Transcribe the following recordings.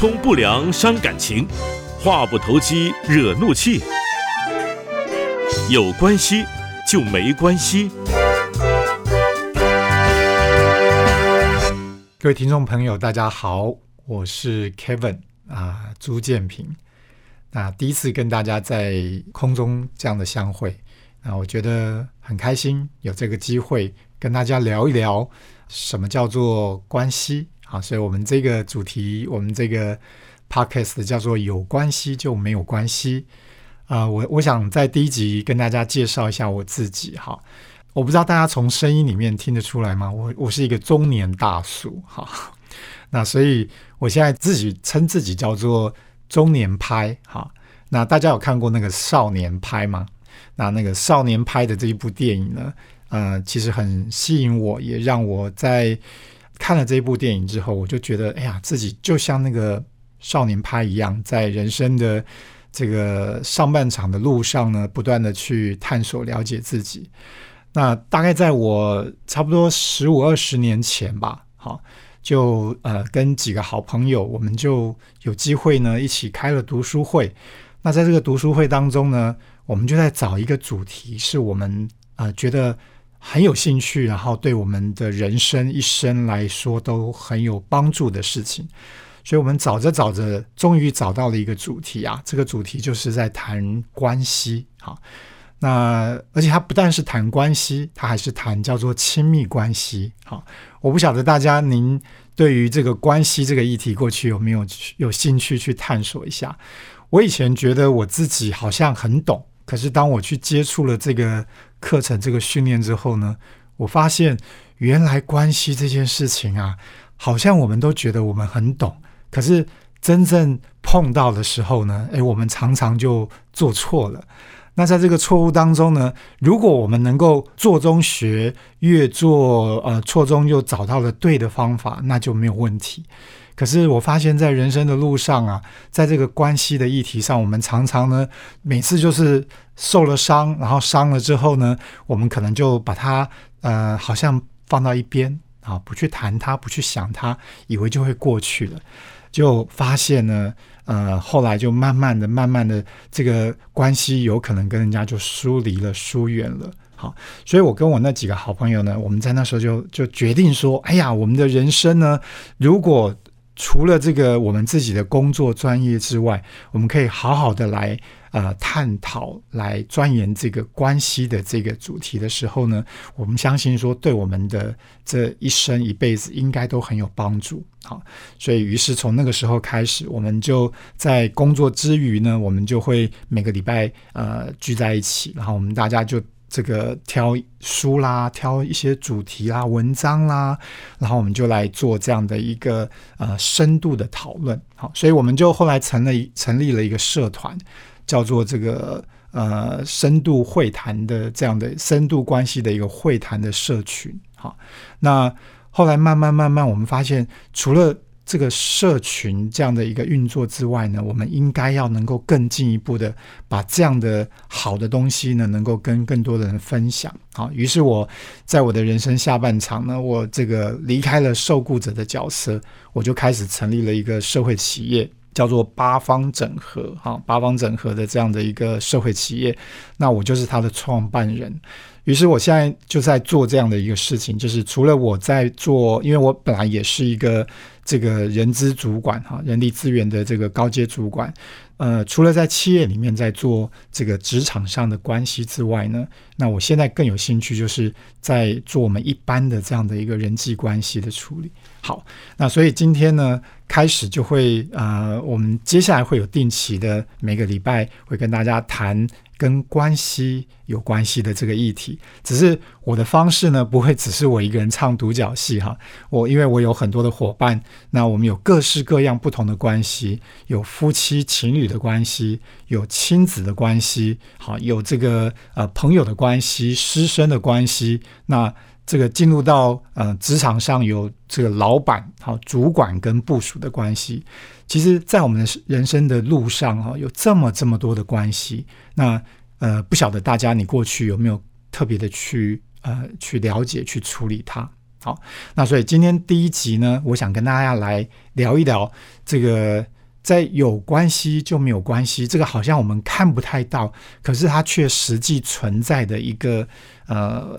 通不良伤感情，话不投机惹怒气。有关系就没关系。各位听众朋友，大家好，我是 Kevin 啊，朱建平。那第一次跟大家在空中这样的相会，那我觉得很开心，有这个机会跟大家聊一聊什么叫做关系啊。所以，我们这个主题，我们这个 podcast 叫做“有关系就没有关系”啊。我我想在第一集跟大家介绍一下我自己哈。我不知道大家从声音里面听得出来吗？我我是一个中年大叔哈，那所以我现在自己称自己叫做中年拍哈。那大家有看过那个少年拍吗？那那个少年拍的这一部电影呢，呃，其实很吸引我，也让我在看了这一部电影之后，我就觉得，哎呀，自己就像那个少年派一样，在人生的这个上半场的路上呢，不断的去探索了解自己。那大概在我差不多十五二十年前吧，好，就呃跟几个好朋友，我们就有机会呢一起开了读书会。那在这个读书会当中呢，我们就在找一个主题，是我们呃觉得很有兴趣，然后对我们的人生一生来说都很有帮助的事情。所以我们找着找着，终于找到了一个主题啊，这个主题就是在谈关系，好。那而且它不但是谈关系，它还是谈叫做亲密关系。好，我不晓得大家您对于这个关系这个议题过去有没有有兴趣去探索一下？我以前觉得我自己好像很懂，可是当我去接触了这个课程、这个训练之后呢，我发现原来关系这件事情啊，好像我们都觉得我们很懂，可是真正碰到的时候呢，诶，我们常常就做错了。那在这个错误当中呢，如果我们能够做中学，越做呃错中又找到了对的方法，那就没有问题。可是我发现，在人生的路上啊，在这个关系的议题上，我们常常呢，每次就是受了伤，然后伤了之后呢，我们可能就把它呃好像放到一边啊，不去谈它，不去想它，以为就会过去了，就发现呢。呃，后来就慢慢的、慢慢的，这个关系有可能跟人家就疏离了、疏远了。好，所以我跟我那几个好朋友呢，我们在那时候就就决定说，哎呀，我们的人生呢，如果除了这个我们自己的工作专业之外，我们可以好好的来。呃，探讨来钻研这个关系的这个主题的时候呢，我们相信说，对我们的这一生一辈子应该都很有帮助。好，所以于是从那个时候开始，我们就在工作之余呢，我们就会每个礼拜呃聚在一起，然后我们大家就这个挑书啦，挑一些主题啦、文章啦，然后我们就来做这样的一个呃深度的讨论。好，所以我们就后来成了成立了一个社团。叫做这个呃深度会谈的这样的深度关系的一个会谈的社群，好，那后来慢慢慢慢，我们发现除了这个社群这样的一个运作之外呢，我们应该要能够更进一步的把这样的好的东西呢，能够跟更多的人分享。好，于是我在我的人生下半场呢，我这个离开了受雇者的角色，我就开始成立了一个社会企业。叫做八方整合，哈，八方整合的这样的一个社会企业，那我就是他的创办人。于是我现在就在做这样的一个事情，就是除了我在做，因为我本来也是一个这个人资主管，哈，人力资源的这个高阶主管。呃，除了在企业里面在做这个职场上的关系之外呢，那我现在更有兴趣就是在做我们一般的这样的一个人际关系的处理。好，那所以今天呢，开始就会呃，我们接下来会有定期的每个礼拜会跟大家谈。跟关系有关系的这个议题，只是我的方式呢，不会只是我一个人唱独角戏哈。我因为我有很多的伙伴，那我们有各式各样不同的关系，有夫妻情侣的关系，有亲子的关系，好，有这个呃朋友的关系，师生的关系，那。这个进入到呃职场上有这个老板好主管跟部署的关系，其实，在我们的人生的路上哈，有这么这么多的关系。那呃，不晓得大家你过去有没有特别的去呃去了解去处理它？好，那所以今天第一集呢，我想跟大家来聊一聊这个在有关系就没有关系，这个好像我们看不太到，可是它却实际存在的一个呃，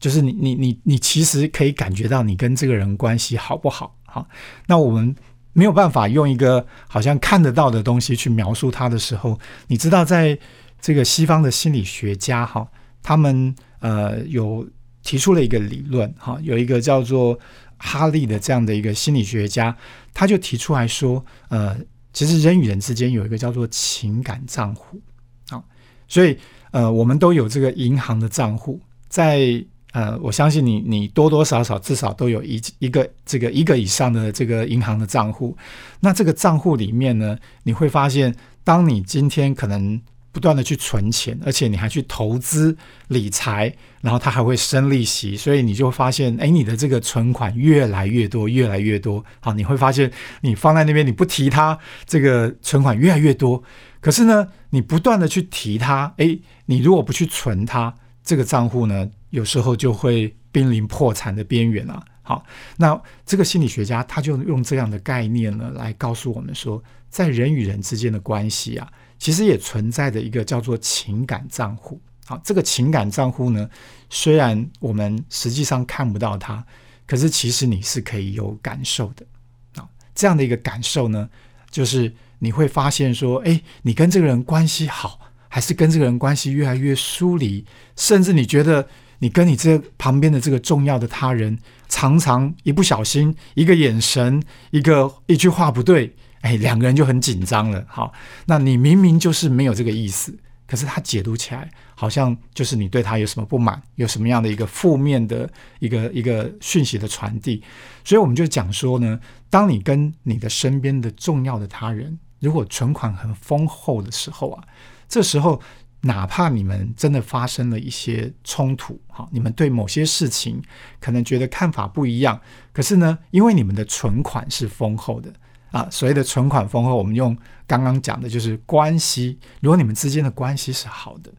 就是你你你你其实可以感觉到你跟这个人关系好不好？好，那我们没有办法用一个好像看得到的东西去描述他的时候，你知道，在这个西方的心理学家哈，他们呃有。提出了一个理论，哈，有一个叫做哈利的这样的一个心理学家，他就提出来说，呃，其实人与人之间有一个叫做情感账户，啊，所以呃，我们都有这个银行的账户，在呃，我相信你，你多多少少至少都有一一个这个一个以上的这个银行的账户，那这个账户里面呢，你会发现，当你今天可能。不断的去存钱，而且你还去投资理财，然后它还会生利息，所以你就发现，哎，你的这个存款越来越多，越来越多。好，你会发现你放在那边，你不提它，这个存款越来越多。可是呢，你不断的去提它，哎，你如果不去存它，这个账户呢，有时候就会濒临破产的边缘了。好，那这个心理学家他就用这样的概念呢，来告诉我们说，在人与人之间的关系啊。其实也存在着一个叫做情感账户。好，这个情感账户呢，虽然我们实际上看不到它，可是其实你是可以有感受的。啊，这样的一个感受呢，就是你会发现说，哎，你跟这个人关系好，还是跟这个人关系越来越疏离，甚至你觉得你跟你这旁边的这个重要的他人，常常一不小心，一个眼神，一个一句话不对。哎，两个人就很紧张了。好，那你明明就是没有这个意思，可是他解读起来好像就是你对他有什么不满，有什么样的一个负面的一个一个讯息的传递。所以我们就讲说呢，当你跟你的身边的重要的他人，如果存款很丰厚的时候啊，这时候哪怕你们真的发生了一些冲突，哈，你们对某些事情可能觉得看法不一样，可是呢，因为你们的存款是丰厚的。啊，所谓的存款丰厚，我们用刚刚讲的就是关系。如果你们之间的关系是好的，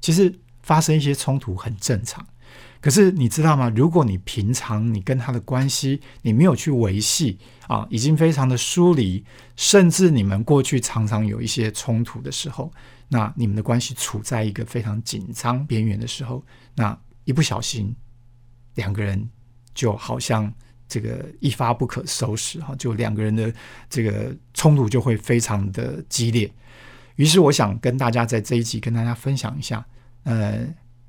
其实发生一些冲突很正常。可是你知道吗？如果你平常你跟他的关系你没有去维系啊，已经非常的疏离，甚至你们过去常常有一些冲突的时候，那你们的关系处在一个非常紧张边缘的时候，那一不小心两个人就好像。这个一发不可收拾哈，就两个人的这个冲突就会非常的激烈。于是我想跟大家在这一集跟大家分享一下，呃，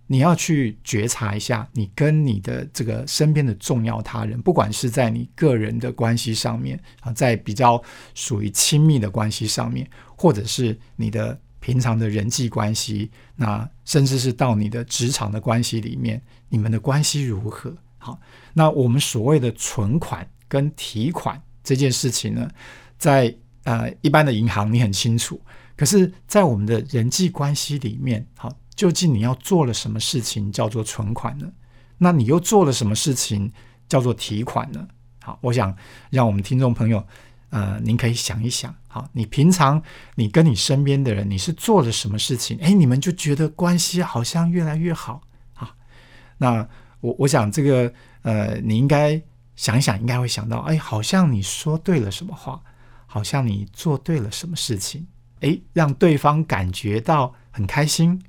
你要去觉察一下，你跟你的这个身边的重要他人，不管是在你个人的关系上面啊，在比较属于亲密的关系上面，或者是你的平常的人际关系，那甚至是到你的职场的关系里面，你们的关系如何？好，那我们所谓的存款跟提款这件事情呢，在呃一般的银行你很清楚，可是，在我们的人际关系里面，好，究竟你要做了什么事情叫做存款呢？那你又做了什么事情叫做提款呢？好，我想让我们听众朋友，呃，您可以想一想，好，你平常你跟你身边的人，你是做了什么事情？哎，你们就觉得关系好像越来越好，好，那。我我想这个呃，你应该想一想，应该会想到，哎，好像你说对了什么话，好像你做对了什么事情，哎，让对方感觉到很开心，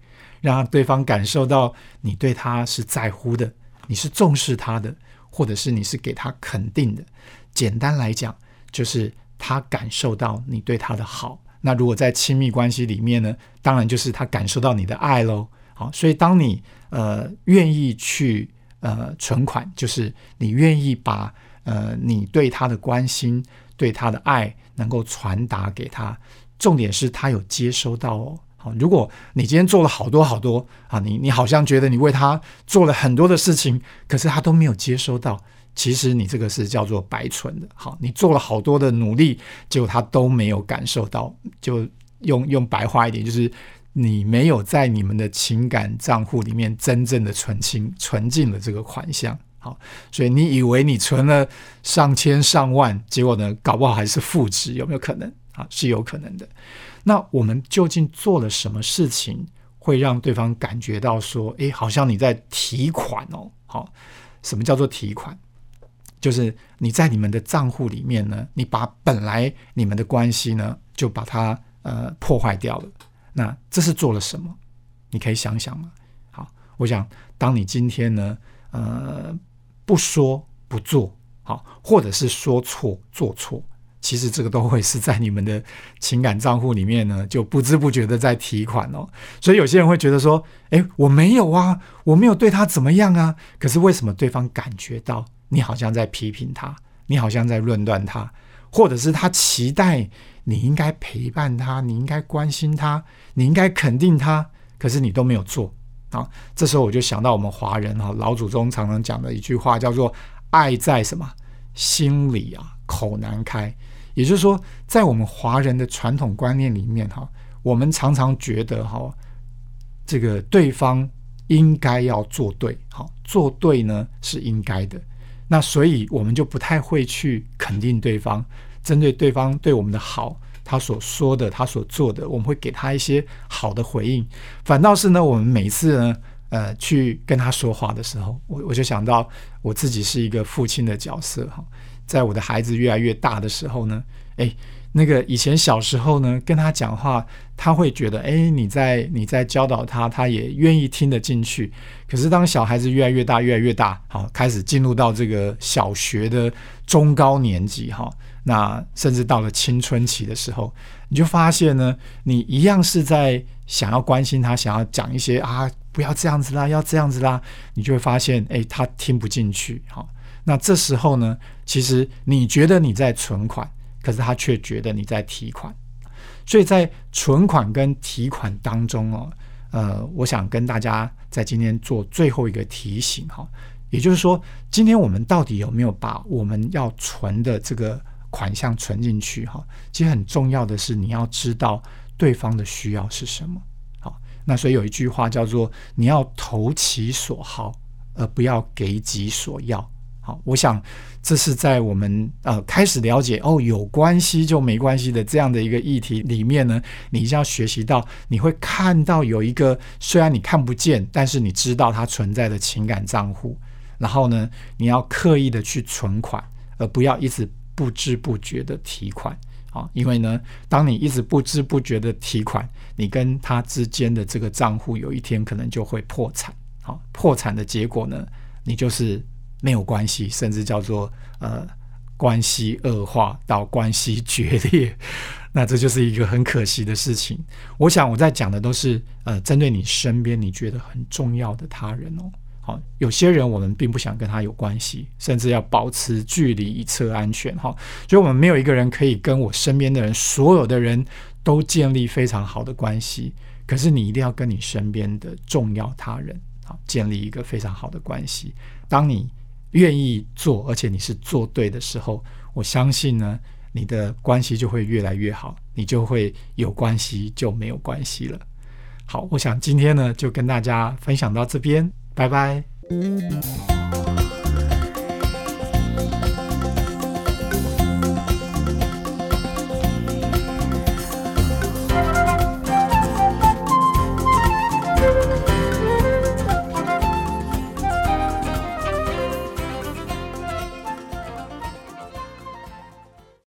让对方感受到你对他是在乎的，你是重视他的，或者是你是给他肯定的。简单来讲，就是他感受到你对他的好。那如果在亲密关系里面呢，当然就是他感受到你的爱喽。好，所以当你呃愿意去。呃，存款就是你愿意把呃你对他的关心、对他的爱能够传达给他，重点是他有接收到哦。如果你今天做了好多好多啊，你你好像觉得你为他做了很多的事情，可是他都没有接收到，其实你这个是叫做白存的。好，你做了好多的努力，结果他都没有感受到，就用用白话一点就是。你没有在你们的情感账户里面真正的存清存进了这个款项，好，所以你以为你存了上千上万，结果呢，搞不好还是负值，有没有可能？啊，是有可能的。那我们究竟做了什么事情，会让对方感觉到说，诶，好像你在提款哦？好，什么叫做提款？就是你在你们的账户里面呢，你把本来你们的关系呢，就把它呃破坏掉了。那这是做了什么？你可以想想嘛。好，我想当你今天呢，呃，不说不做，好，或者是说错做错。其实这个都会是在你们的情感账户里面呢，就不知不觉的在提款哦。所以有些人会觉得说：“哎，我没有啊，我没有对他怎么样啊。”可是为什么对方感觉到你好像在批评他，你好像在论断他，或者是他期待你应该陪伴他，你应该关心他，你应该肯定他，可是你都没有做啊？这时候我就想到我们华人哈老祖宗常常讲的一句话，叫做“爱在什么心里啊，口难开”。也就是说，在我们华人的传统观念里面，哈，我们常常觉得，哈，这个对方应该要做对，好，做对呢是应该的。那所以我们就不太会去肯定对方，针对对方对我们的好，他所说的，他所做的，我们会给他一些好的回应。反倒是呢，我们每次呢，呃，去跟他说话的时候，我我就想到我自己是一个父亲的角色，哈。在我的孩子越来越大的时候呢，哎，那个以前小时候呢，跟他讲话，他会觉得，哎，你在你在教导他，他也愿意听得进去。可是当小孩子越来越大，越来越大，好，开始进入到这个小学的中高年级，哈，那甚至到了青春期的时候，你就发现呢，你一样是在想要关心他，想要讲一些啊，不要这样子啦，要这样子啦，你就会发现，哎，他听不进去，哈。那这时候呢，其实你觉得你在存款，可是他却觉得你在提款，所以在存款跟提款当中哦，呃，我想跟大家在今天做最后一个提醒哈，也就是说，今天我们到底有没有把我们要存的这个款项存进去哈？其实很重要的是你要知道对方的需要是什么。那所以有一句话叫做你要投其所好，而不要给己所要。好，我想这是在我们呃开始了解哦有关系就没关系的这样的一个议题里面呢，你一定要学习到，你会看到有一个虽然你看不见，但是你知道它存在的情感账户，然后呢，你要刻意的去存款，而不要一直不知不觉的提款啊，因为呢，当你一直不知不觉的提款，你跟他之间的这个账户有一天可能就会破产，好，破产的结果呢，你就是。没有关系，甚至叫做呃关系恶化到关系决裂，那这就是一个很可惜的事情。我想我在讲的都是呃针对你身边你觉得很重要的他人哦。好，有些人我们并不想跟他有关系，甚至要保持距离以测安全哈。所以，我们没有一个人可以跟我身边的人所有的人都建立非常好的关系。可是，你一定要跟你身边的重要他人好建立一个非常好的关系。当你愿意做，而且你是做对的时候，我相信呢，你的关系就会越来越好，你就会有关系就没有关系了。好，我想今天呢就跟大家分享到这边，拜拜。